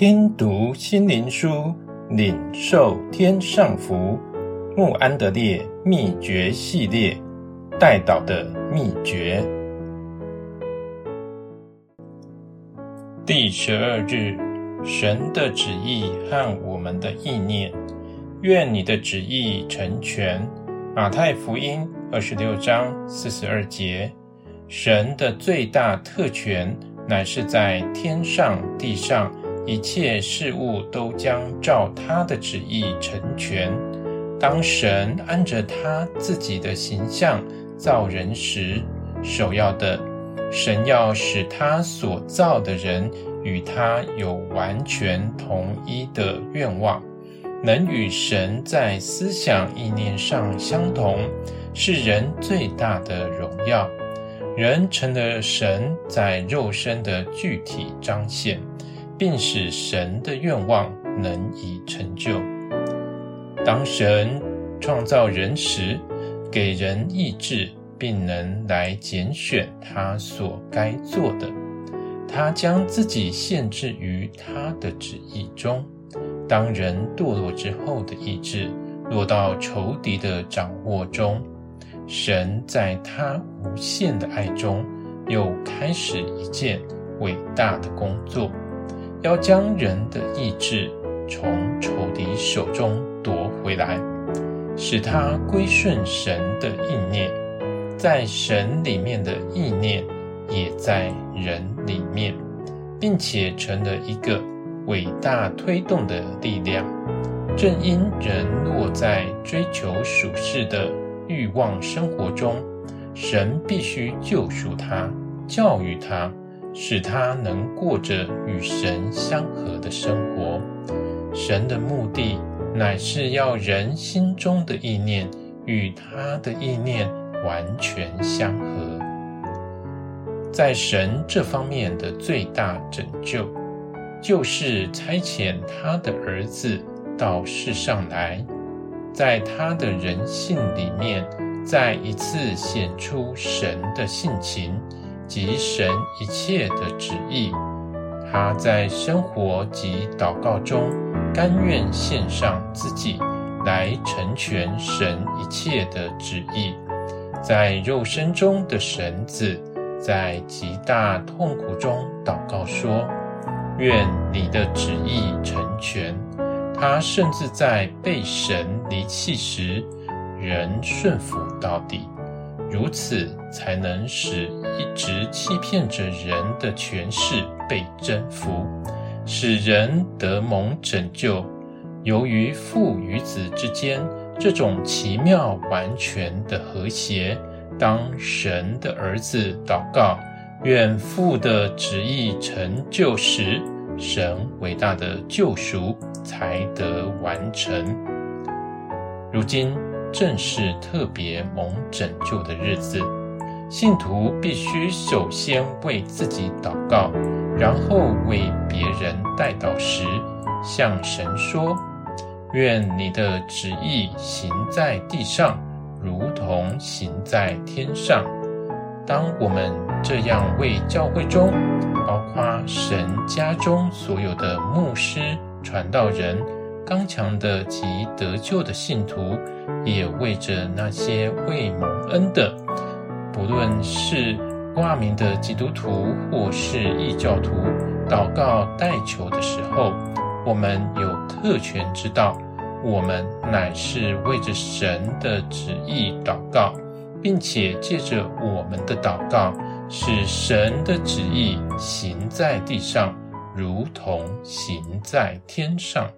听读心灵书，领受天上福。穆安德烈秘诀系列，带导的秘诀。第十二日，神的旨意和我们的意念。愿你的旨意成全。马太福音二十六章四十二节。神的最大特权，乃是在天上地上。一切事物都将照他的旨意成全。当神按着他自己的形象造人时，首要的，神要使他所造的人与他有完全同一的愿望，能与神在思想意念上相同，是人最大的荣耀。人成了神在肉身的具体彰显。并使神的愿望能以成就。当神创造人时，给人意志，并能来拣选他所该做的。他将自己限制于他的旨意中。当人堕落之后的意志落到仇敌的掌握中，神在他无限的爱中，又开始一件伟大的工作。要将人的意志从仇敌手中夺回来，使他归顺神的意念，在神里面的意念也在人里面，并且成了一个伟大推动的力量。正因人落在追求属世的欲望生活中，神必须救赎他，教育他。使他能过着与神相合的生活。神的目的乃是要人心中的意念与他的意念完全相合。在神这方面的最大拯救，就是差遣他的儿子到世上来，在他的人性里面再一次显出神的性情。及神一切的旨意，他在生活及祷告中甘愿献上自己，来成全神一切的旨意。在肉身中的神子，在极大痛苦中祷告说：“愿你的旨意成全。”他甚至在被神离弃时，仍顺服到底。如此，才能使一直欺骗着人的权势被征服，使人得蒙拯救。由于父与子之间这种奇妙完全的和谐，当神的儿子祷告，愿父的旨意成就时，神伟大的救赎才得完成。如今。正是特别蒙拯救的日子，信徒必须首先为自己祷告，然后为别人代祷时，向神说：“愿你的旨意行在地上，如同行在天上。”当我们这样为教会中，包括神家中所有的牧师、传道人，刚强的及得救的信徒，也为着那些未蒙恩的，不论是挂名的基督徒或是异教徒，祷告代求的时候，我们有特权知道，我们乃是为着神的旨意祷告，并且借着我们的祷告，使神的旨意行在地上，如同行在天上。